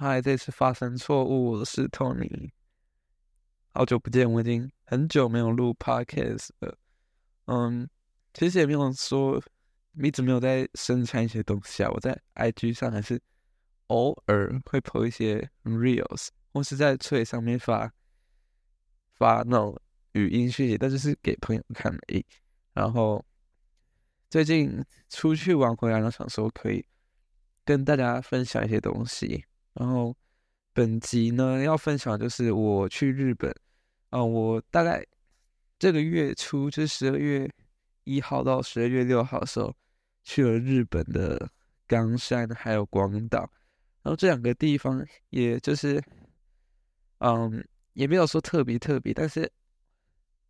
嗨，这次发生错误，我是 Tony。好久不见，我已经很久没有录 Podcast 了。嗯，其实也没有说一直没有在生产一些东西啊。我在 IG 上还是偶尔会 po 一些 Reels，或是在翠上面发发那种语音讯息，但就是给朋友看而已。然后最近出去玩回来，然后想说可以跟大家分享一些东西。然后本集呢要分享就是我去日本啊，我大概这个月初就是十二月一号到十二月六号的时候去了日本的冈山还有广岛，然后这两个地方也就是嗯也没有说特别特别，但是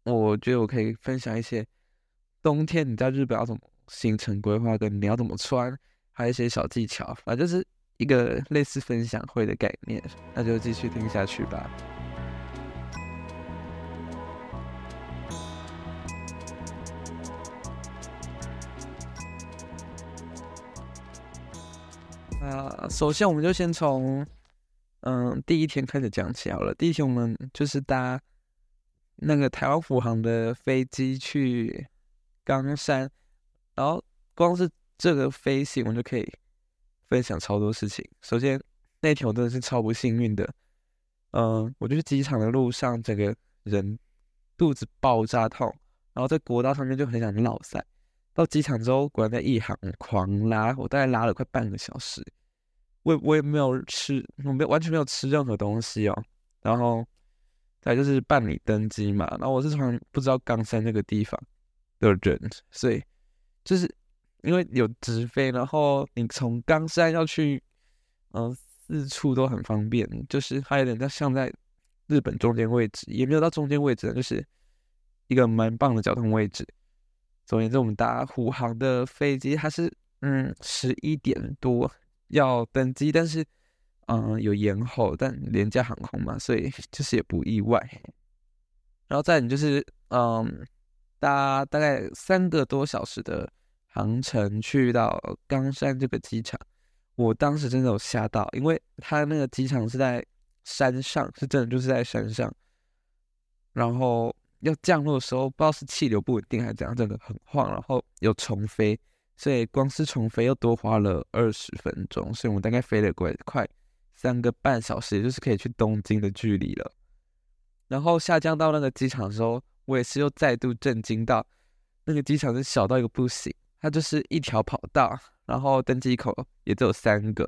我觉得我可以分享一些冬天你在日本要怎么行程规划，跟你要怎么穿，还有一些小技巧，反正就是。一个类似分享会的概念，那就继续听下去吧。啊，首先我们就先从嗯第一天开始讲起好了。第一天我们就是搭那个台湾虎航的飞机去冈山，然后光是这个飞行，我们就可以。分享超多事情。首先，那天我真的是超不幸运的。嗯，我就是机场的路上，整个人肚子爆炸痛，然后在国道上面就很想落塞。到机场之后，果然在一行狂拉，我大概拉了快半个小时。我也我也没有吃，我没完全没有吃任何东西哦。然后再就是办理登机嘛。然后我是从不知道冈山那个地方的人，所以就是。因为有直飞，然后你从冈山要去，嗯，四处都很方便。就是还有点像在日本中间位置，也没有到中间位置，就是一个蛮棒的交通位置。总而言之，我们搭虎航的飞机，它是嗯十一点多要登机，但是嗯有延后，但廉价航空嘛，所以就是也不意外。然后再你就是嗯搭大概三个多小时的。航程去到冈山这个机场，我当时真的有吓到，因为他那个机场是在山上，是真的就是在山上。然后要降落的时候，不知道是气流不稳定还是怎样，真的很晃。然后有重飞，所以光是重飞又多花了二十分钟，所以我们大概飞了快快三个半小时，也就是可以去东京的距离了。然后下降到那个机场的时候，我也是又再度震惊到，那个机场是小到一个不行。它就是一条跑道，然后登机口也只有三个，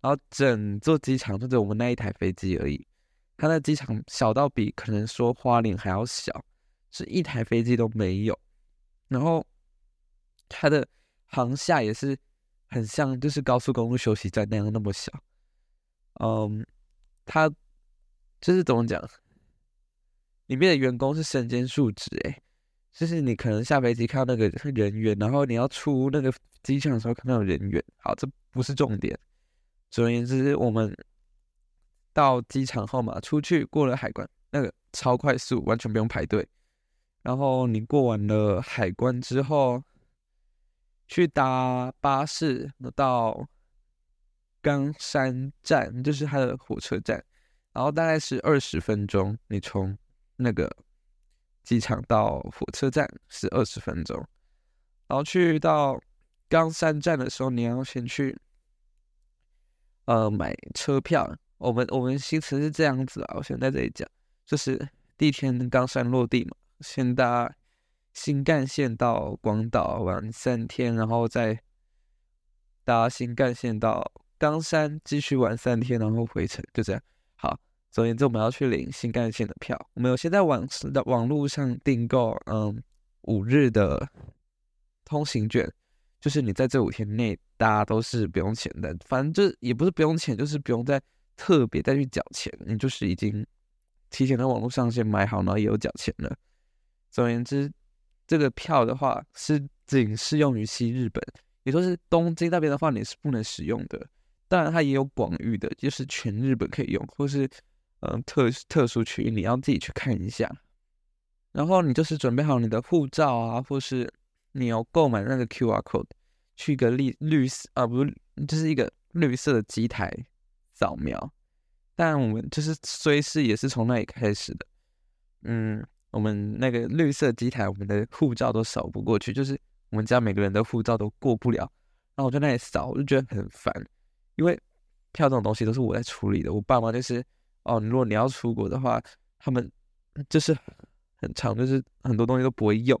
然后整座机场就只有我们那一台飞机而已。它那机场小到比可能说花莲还要小，是一台飞机都没有。然后它的航厦也是很像，就是高速公路休息站那样那么小。嗯，它就是怎么讲，里面的员工是身兼数职诶。就是你可能下飞机看到那个人员，然后你要出那个机场的时候看到人员。好，这不是重点。总而言之，我们到机场后嘛，出去过了海关，那个超快速，完全不用排队。然后你过完了海关之后，去搭巴士到冈山站，就是它的火车站。然后大概是二十分钟，你从那个。机场到火车站是二十分钟，然后去到冈山站的时候，你要先去呃买车票。我们我们行程是这样子啊，我先在这里讲，就是第一天冈山落地嘛，先搭新干线到广岛玩三天，然后再搭新干线到冈山继续玩三天，然后回程，就这样。总而言之，我们要去领新干线的票。我们有先在网的网络上订购，嗯，五日的通行券，就是你在这五天内大家都是不用钱的。反正就也不是不用钱，就是不用再特别再去缴钱，你就是已经提前在网络上先买好，然后也有缴钱了。总而言之，这个票的话是仅适用于西日本，也就是东京那边的话你是不能使用的。当然，它也有广域的，就是全日本可以用，或是。嗯，特特殊区域你要自己去看一下，然后你就是准备好你的护照啊，或是你要购买那个 QR code，去一个绿绿色啊，不是，就是一个绿色的机台扫描。但我们就是虽是也是从那里开始的，嗯，我们那个绿色机台，我们的护照都扫不过去，就是我们家每个人的护照都过不了。然后我在那里扫，我就觉得很烦，因为票这种东西都是我在处理的。我爸妈就是，哦，如果你要出国的话，他们就是很长，就是很多东西都不会用，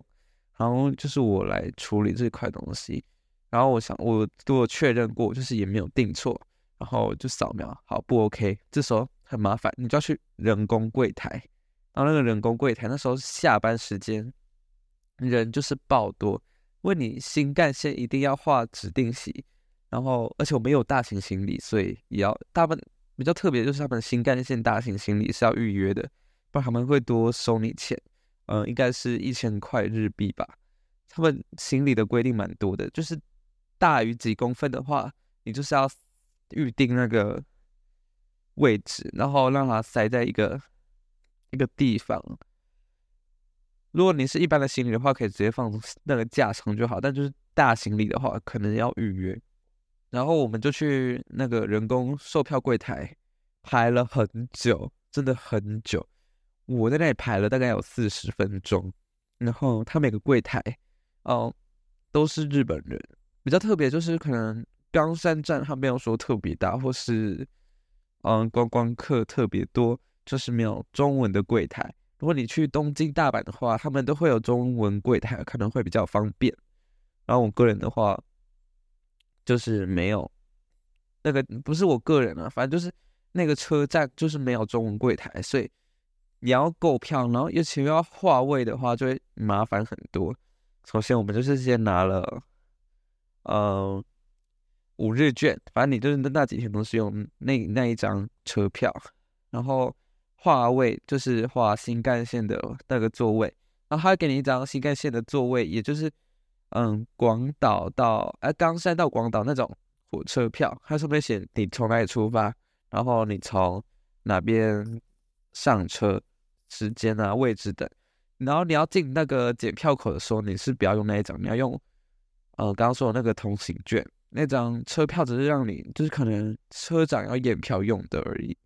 然后就是我来处理这块东西。然后我想，我都有确认过，就是也没有订错。然后就扫描，好不 OK？这时候很麻烦，你就要去人工柜台。然后那个人工柜台那时候下班时间，人就是爆多，问你新干线一定要画指定席。然后而且我没有大型行李，所以也要大部分比较特别就是他们新干线大型行李是要预约的，不然他们会多收你钱。嗯，应该是一千块日币吧。他们行李的规定蛮多的，就是大于几公分的话，你就是要。预定那个位置，然后让它塞在一个一个地方。如果你是一般的行李的话，可以直接放 那个架上就好。但就是大行李的话，可能要预约。然后我们就去那个人工售票柜台排了很久，真的很久。我在那里排了大概有四十分钟。然后他每个柜台哦都是日本人，比较特别就是可能。冈山站它没有说特别大，或是嗯观光客特别多，就是没有中文的柜台。如果你去东京、大阪的话，他们都会有中文柜台，可能会比较方便。然后我个人的话，就是没有那个，不是我个人啊，反正就是那个车站就是没有中文柜台，所以你要购票，然后又其要划位的话，就会麻烦很多。首先，我们就是先拿了，嗯。五日券，反正你就是那那几天都是用那那一张车票，然后划位就是划新干线的那个座位，然后他会给你一张新干线的座位，也就是嗯广岛到哎冈山到广岛那种火车票，它上面写你从哪里出发，然后你从哪边上车，时间啊位置等，然后你要进那个检票口的时候，你是不要用那一张，你要用呃刚刚说的那个通行券。那张车票只是让你，就是可能车长要验票用的而已。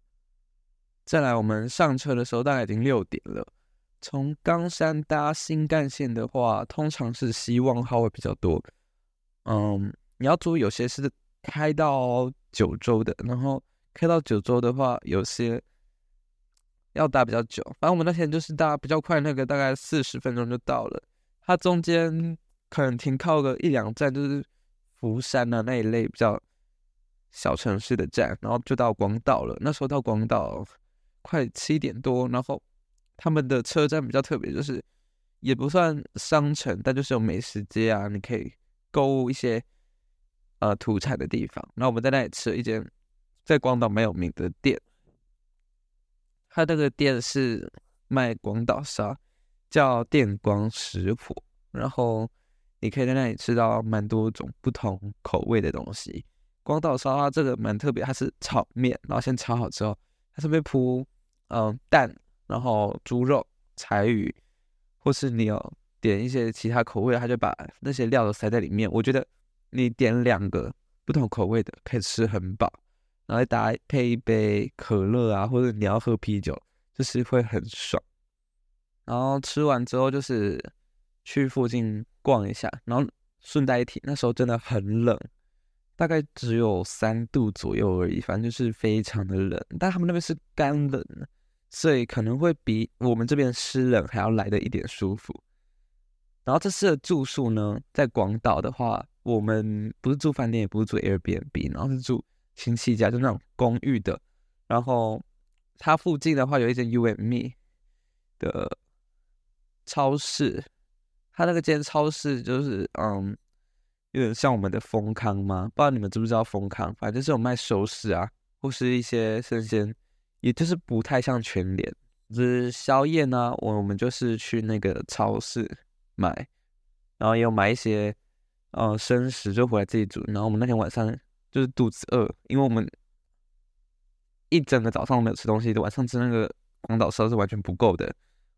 再来，我们上车的时候大概已经六点了。从冈山搭新干线的话，通常是希望号会比较多。嗯，你要注意，有些是开到九州的，然后开到九州的话，有些要搭比较久。反正我们那天就是搭比较快，那个大概四十分钟就到了。它中间可能停靠个一两站，就是。福山啊那一类比较小城市的站，然后就到广岛了。那时候到广岛快七点多，然后他们的车站比较特别，就是也不算商城，但就是有美食街啊，你可以购物一些呃土产的地方。然后我们在那里吃了一间在广岛蛮有名的店，他那个店是卖广岛烧，叫电光食谱，然后。你可以在那里吃到蛮多种不同口味的东西。广岛烧它这个蛮特别，它是炒面，然后先炒好之后，它上面铺嗯蛋，然后猪肉、柴鱼，或是你有点一些其他口味，他就把那些料都塞在里面。我觉得你点两个不同口味的，可以吃很饱，然后搭配一杯可乐啊，或者你要喝啤酒，就是会很爽。然后吃完之后就是去附近。逛一下，然后顺带一提，那时候真的很冷，大概只有三度左右而已，反正就是非常的冷。但他们那边是干冷，所以可能会比我们这边湿冷还要来的一点舒服。然后这次的住宿呢，在广岛的话，我们不是住饭店，也不是住 Airbnb，然后是住亲戚家，就那种公寓的。然后它附近的话，有一间 UME 的超市。它那个间超市就是，嗯，有点像我们的丰康吗？不知道你们知不知道丰康？反正就是有卖熟食啊，或是一些生鲜，也就是不太像全联。就是宵夜呢，我我们就是去那个超市买，然后也有买一些，呃，生食就回来自己煮。然后我们那天晚上就是肚子饿，因为我们一整个早上没有吃东西，晚上吃那个广岛烧是完全不够的，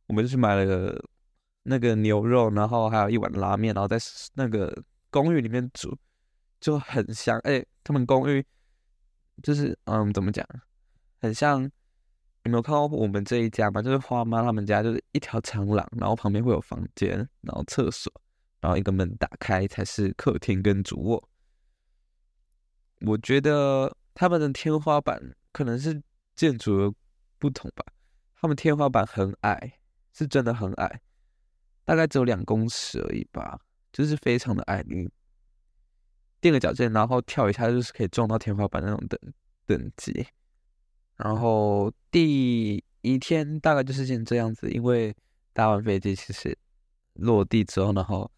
我们就去买了个。那个牛肉，然后还有一碗拉面，然后在那个公寓里面煮，就很香。哎，他们公寓就是嗯，怎么讲？很像，有没有看到我们这一家嘛？就是花妈他们家，就是一条长廊，然后旁边会有房间，然后厕所，然后一个门打开才是客厅跟主卧。我觉得他们的天花板可能是建筑的不同吧，他们天花板很矮，是真的很矮，大概只有两公尺而已吧，就是非常的矮。你垫个脚尖，然后跳一下，就是可以撞到天花板那种等等级。然后第一天大概就是先这样子，因为搭完飞机其实落地之后，然后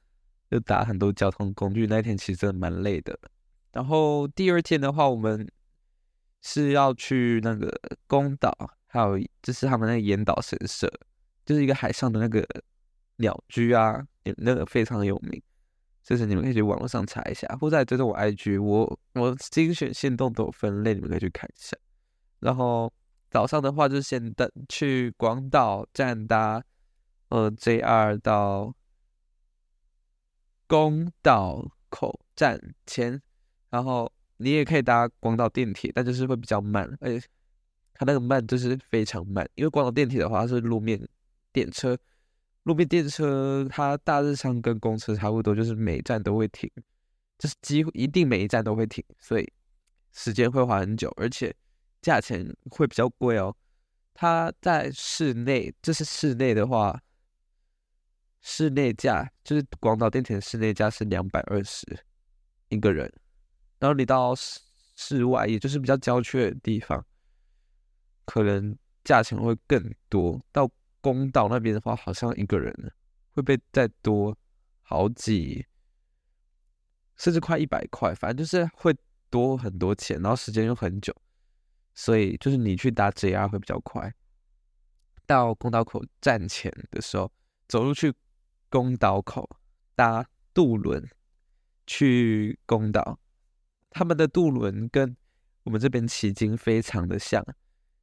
又打很多交通工具，那一天其实真的蛮累的。然后第二天的话，我们是要去那个宫岛，还有就是他们那个岩岛神社，就是一个海上的那个鸟居啊，那个非常有名。就是你们可以去网络上查一下，或者追踪我 IG，我我精选线动都有分类，你们可以去看一下。然后早上的话，就先等去广岛站搭呃 JR 到宫岛口站前。然后你也可以搭广岛电铁，但就是会比较慢，而且它那个慢就是非常慢，因为广岛电铁的话是路面电车，路面电车它大致上跟公车差不多，就是每站都会停，就是几乎一定每一站都会停，所以时间会花很久，而且价钱会比较贵哦。它在室内，就是室内的话，室内价就是广岛电铁室内价是两百二十一个人。然后你到室室外，也就是比较郊区的地方，可能价钱会更多。到公岛那边的话，好像一个人会被再多好几，甚至快一百块，反正就是会多很多钱，然后时间又很久。所以就是你去搭 JR 会比较快。到公岛口站前的时候，走路去公岛口搭渡轮去公岛。他们的渡轮跟我们这边骑经非常的像，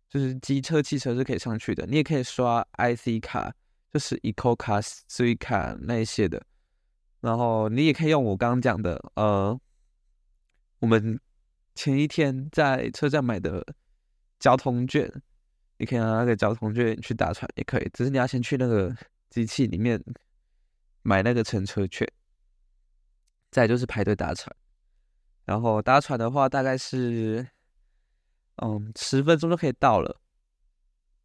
就是机车、汽车是可以上去的，你也可以刷 IC 卡，就是 Eco 卡、Sui 卡那一些的，然后你也可以用我刚刚讲的，呃，我们前一天在车站买的交通券，你可以拿那个交通券去搭船，也可以，只是你要先去那个机器里面买那个乘车券，再就是排队搭船。然后搭船的话，大概是，嗯，十分钟就可以到了。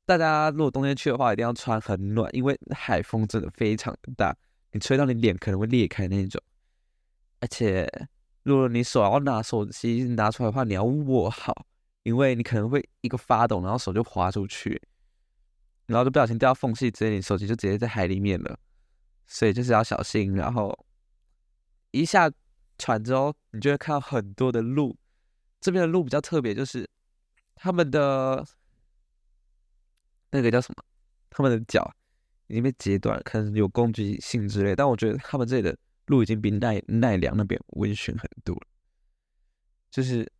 大家如果冬天去的话，一定要穿很暖，因为海风真的非常大，你吹到你脸可能会裂开那种。而且，如果你手要拿手机拿出来的话，你要握好，因为你可能会一个发抖，然后手就滑出去，然后就不小心掉到缝隙，直接你手机就直接在海里面了。所以就是要小心，然后一下。船之后，你就会看到很多的鹿。这边的鹿比较特别，就是他们的那个叫什么？他们的脚已经被截断，可能有攻击性之类。但我觉得他们这里的鹿已经比奈奈良那边温驯很多了。就是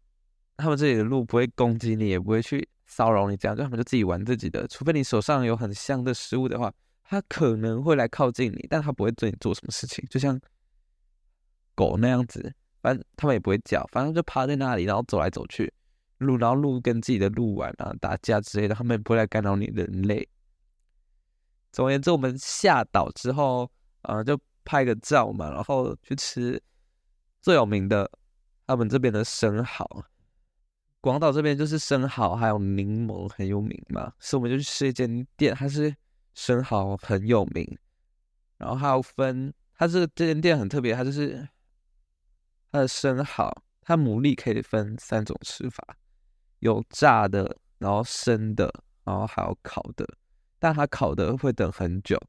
他们这里的鹿不会攻击你，也不会去骚扰你，这样就他们就自己玩自己的。除非你手上有很香的食物的话，它可能会来靠近你，但它不会对你做什么事情。就像。狗那样子，反正他们也不会叫，反正就趴在那里，然后走来走去，鹿，然后鹿跟自己的鹿玩啊，打架之类的，他们也不会来干扰你人类。总而言之，我们下岛之后，呃，就拍个照嘛，然后去吃最有名的，他们这边的生蚝。广岛这边就是生蚝还有柠檬很有名嘛，所以我们就去吃一间店，它是生蚝很有名，然后还有分，它这这间店很特别，它就是。它的生蚝，它牡蛎可以分三种吃法，有炸的，然后生的，然后还有烤的。但它烤的会等很久，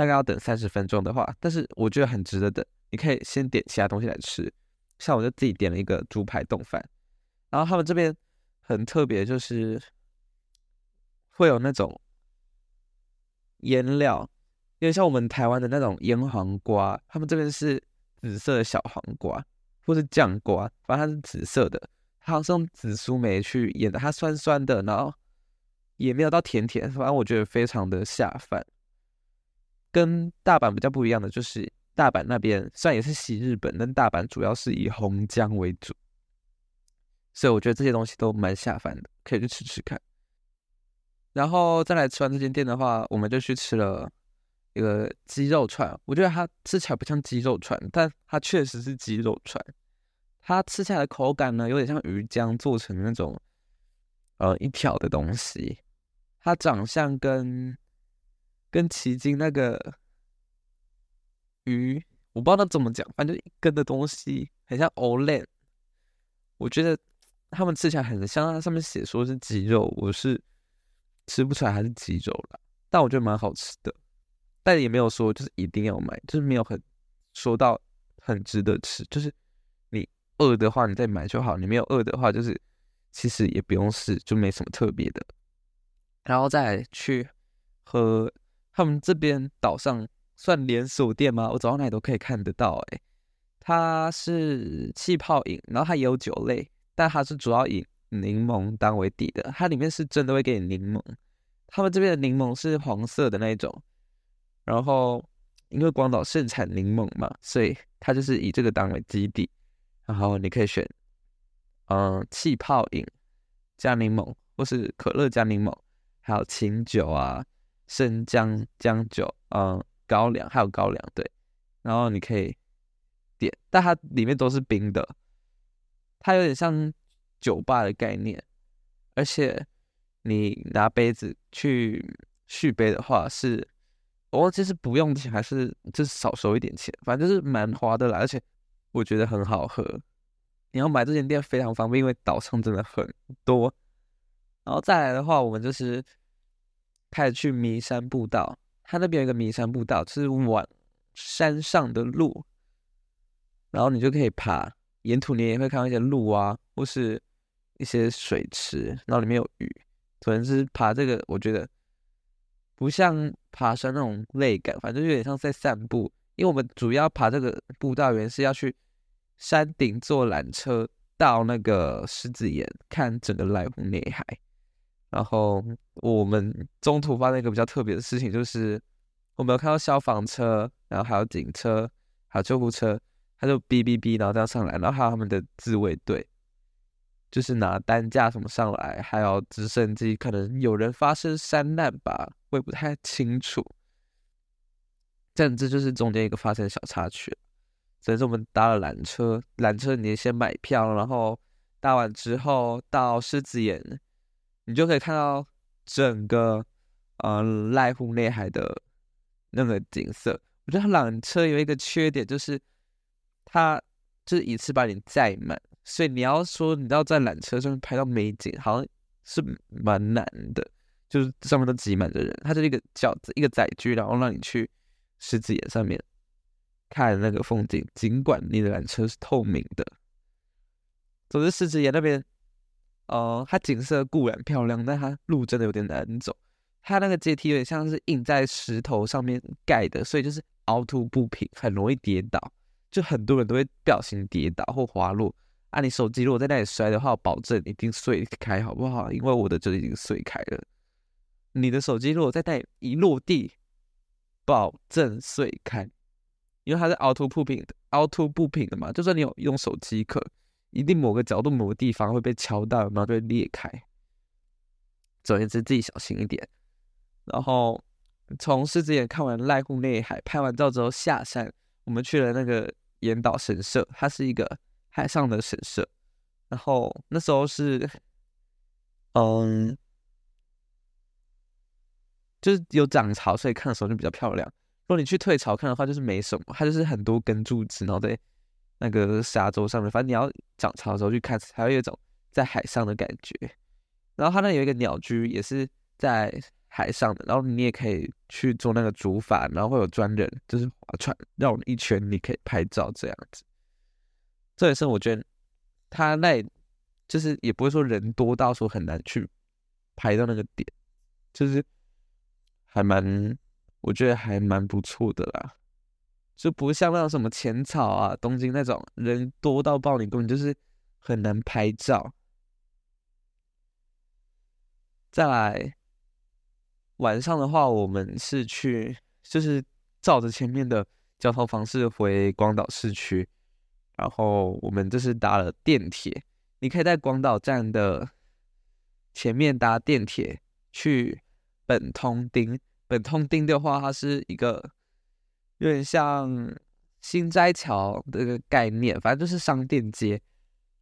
大概要等三十分钟的话，但是我觉得很值得等。你可以先点其他东西来吃，像我就自己点了一个猪排冻饭。然后他们这边很特别，就是会有那种腌料，因为像我们台湾的那种腌黄瓜，他们这边是紫色的小黄瓜。或是酱瓜，反正它是紫色的，它好像用紫苏梅去腌的，它酸酸的，然后也没有到甜甜，反正我觉得非常的下饭。跟大阪比较不一样的就是，大阪那边虽然也是西日本，但大阪主要是以红姜为主，所以我觉得这些东西都蛮下饭的，可以去吃吃看。然后再来吃完这间店的话，我们就去吃了一个鸡肉串。我觉得它吃起来不像鸡肉串，但它确实是鸡肉串。它吃起来的口感呢，有点像鱼浆做成那种，呃，一条的东西。它长相跟跟奇经那个鱼，我不知道它怎么讲，反正一根的东西很像 Olen。我觉得它们吃起来很像，它上面写说是鸡肉，我是。吃不出来它是鸡肉了，但我觉得蛮好吃的，但也没有说就是一定要买，就是没有很说到很值得吃，就是你饿的话你再买就好，你没有饿的话就是其实也不用试，就没什么特别的。然后再去喝他们这边岛上算连锁店吗？我走到哪里都可以看得到，诶，它是气泡饮，然后它也有酒类，但它是主要以。柠檬当为底的，它里面是真的会给你柠檬。他们这边的柠檬是黄色的那种，然后因为广岛盛产柠檬嘛，所以它就是以这个当为基底。然后你可以选，嗯，气泡饮加柠檬，或是可乐加柠檬，还有清酒啊、生姜姜酒，嗯，高粱还有高粱，对。然后你可以点，但它里面都是冰的，它有点像。酒吧的概念，而且你拿杯子去续杯的话，是我忘记是不用钱还是就是少收一点钱，反正就是蛮划得来，而且我觉得很好喝。你要买这间店非常方便，因为岛上真的很多。然后再来的话，我们就是开始去弥山步道，它那边有一个弥山步道，是往山上的路，然后你就可以爬，沿途你也会看到一些鹿啊，或是。一些水池，然后里面有鱼，可能是爬这个，我觉得不像爬山那种累感，反正有点像在散步。因为我们主要爬这个步道，原是要去山顶坐缆车到那个狮子岩看整个濑户内海。然后我们中途发生一个比较特别的事情，就是我们有看到消防车，然后还有警车，还有救护车，他就哔哔哔，然后这样上来，然后还有他们的自卫队。就是拿担架什么上来，还有直升机，可能有人发生山难吧，我也不太清楚。但这就是中间一个发生小插曲。所以说我们搭了缆车，缆车你先买票，然后搭完之后到狮子岩，你就可以看到整个呃濑户内海的那个景色。我觉得缆车有一个缺点，就是它就是一次把你载满。所以你要说你要在缆车上面拍到美景，好像是蛮难的，就是上面都挤满着人。它是一个轿子，一个载具，然后让你去狮子岩上面看那个风景。尽管你的缆车是透明的，总之狮子岩那边，呃，它景色固然漂亮，但它路真的有点难走。它那个阶梯有点像是印在石头上面盖的，所以就是凹凸不平，很容易跌倒。就很多人都会不小心跌倒或滑落。啊，你手机如果在那里摔的话，我保证一定碎开，好不好？因为我的就已经碎开了。你的手机如果在那里一落地，保证碎开，因为它是凹凸不平的，凹凸不平的嘛。就算你有用手机壳，一定某个角度、某个地方会被敲到，然后就会裂开。总而言之，自己小心一点。然后从狮子岩看完濑户内海，拍完照之后下山，我们去了那个岩岛神社，它是一个。海上的神社，然后那时候是，嗯，就是有涨潮，所以看的时候就比较漂亮。如果你去退潮看的话，就是没什么，它就是很多根柱子，然后在那个沙洲上面。反正你要涨潮的时候去看，才有一种在海上的感觉。然后它那有一个鸟居，也是在海上的，然后你也可以去做那个竹筏，然后会有专人就是划船绕一圈，你可以拍照这样子。这也是我觉得他那就是也不会说人多到说很难去拍到那个点，就是还蛮我觉得还蛮不错的啦，就不像那种什么浅草啊、东京那种人多到爆，你根本就是很难拍照。再来晚上的话，我们是去就是照着前面的交通方式回广岛市区。然后我们就是搭了电铁，你可以在广岛站的前面搭电铁去本通町。本通町的话，它是一个有点像新斋桥这个概念，反正就是商店街。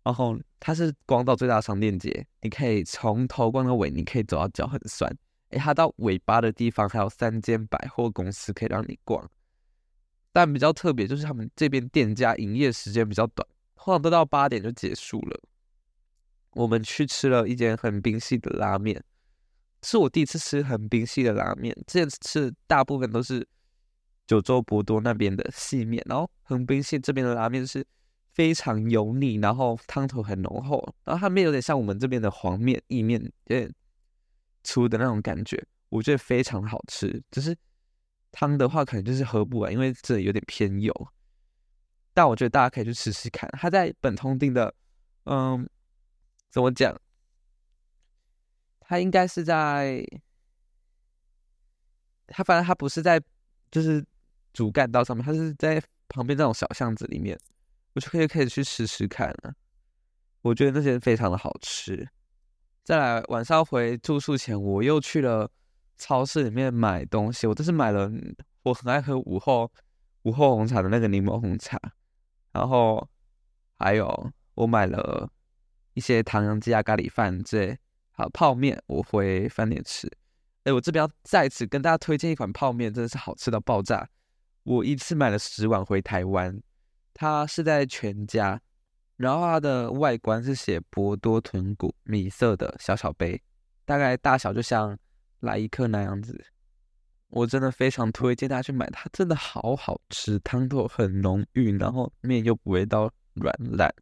然后它是广岛最大的商店街，你可以从头逛到尾，你可以走到脚很酸。诶，它到尾巴的地方还有三间百货公司可以让你逛，但比较特别就是他们这边店家营业时间比较短，通常都到八点就结束了。我们去吃了一间横滨系的拉面，是我第一次吃横滨系的拉面，之前吃大部分都是九州博多那边的细面，然后横滨系这边的拉面是非常油腻，然后汤头很浓厚，然后它面有点像我们这边的黄面、意面，有点。粗的那种感觉，我觉得非常好吃。只是汤的话，可能就是喝不完，因为这里有点偏油。但我觉得大家可以去试试看。它在本通町的，嗯，怎么讲？它应该是在，它反正它不是在，就是主干道上面，它是在旁边那种小巷子里面。我就可以可以去试试看了。我觉得那些非常的好吃。再来晚上回住宿前，我又去了超市里面买东西。我这是买了我很爱喝午后午后红茶的那个柠檬红茶，然后还有我买了一些唐扬鸡啊、咖喱饭之类，还有泡面，我回饭店吃。哎，我这边要再次跟大家推荐一款泡面，真的是好吃到爆炸。我一次买了十碗回台湾，它是在全家。然后它的外观是写博多豚骨米色的小小杯，大概大小就像来一克那样子。我真的非常推荐大家去买，它真的好好吃，汤头很浓郁，然后面又不会到软烂。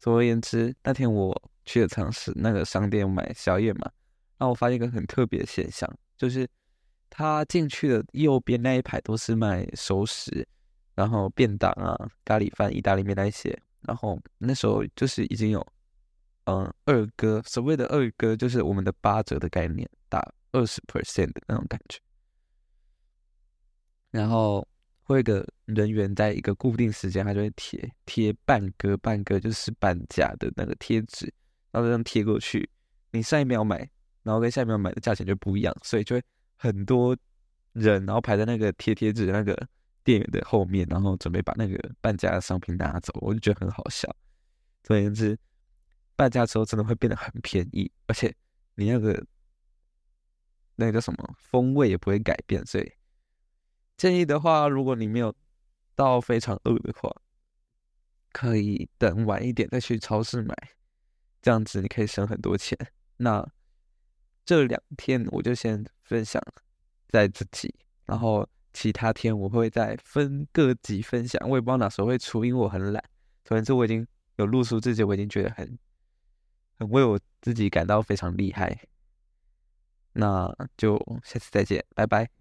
总而言之，那天我去了尝试那个商店买宵夜嘛，然后我发现一个很特别的现象，就是他进去的右边那一排都是卖熟食，然后便当啊、咖喱饭、意大利面那些。然后那时候就是已经有，嗯，二哥所谓的二哥就是我们的八折的概念，打二十 percent 的那种感觉。然后会有个人员在一个固定时间，他就会贴贴半哥，半哥就是半价的那个贴纸，然后这样贴过去，你上一秒买，然后跟下一秒买的价钱就不一样，所以就会很多人，然后排在那个贴贴纸那个。店员的后面，然后准备把那个半价的商品拿走，我就觉得很好笑。总而言之，半价之后真的会变得很便宜，而且你那个那个叫什么风味也不会改变。所以建议的话，如果你没有到非常饿的话，可以等晚一点再去超市买，这样子你可以省很多钱。那这两天我就先分享在自己，然后。其他天我会再分各集分享，我也不知道哪时候会出，因为我很懒。总之，我已经有录出自己，我已经觉得很很为我自己感到非常厉害。那就下次再见，拜拜。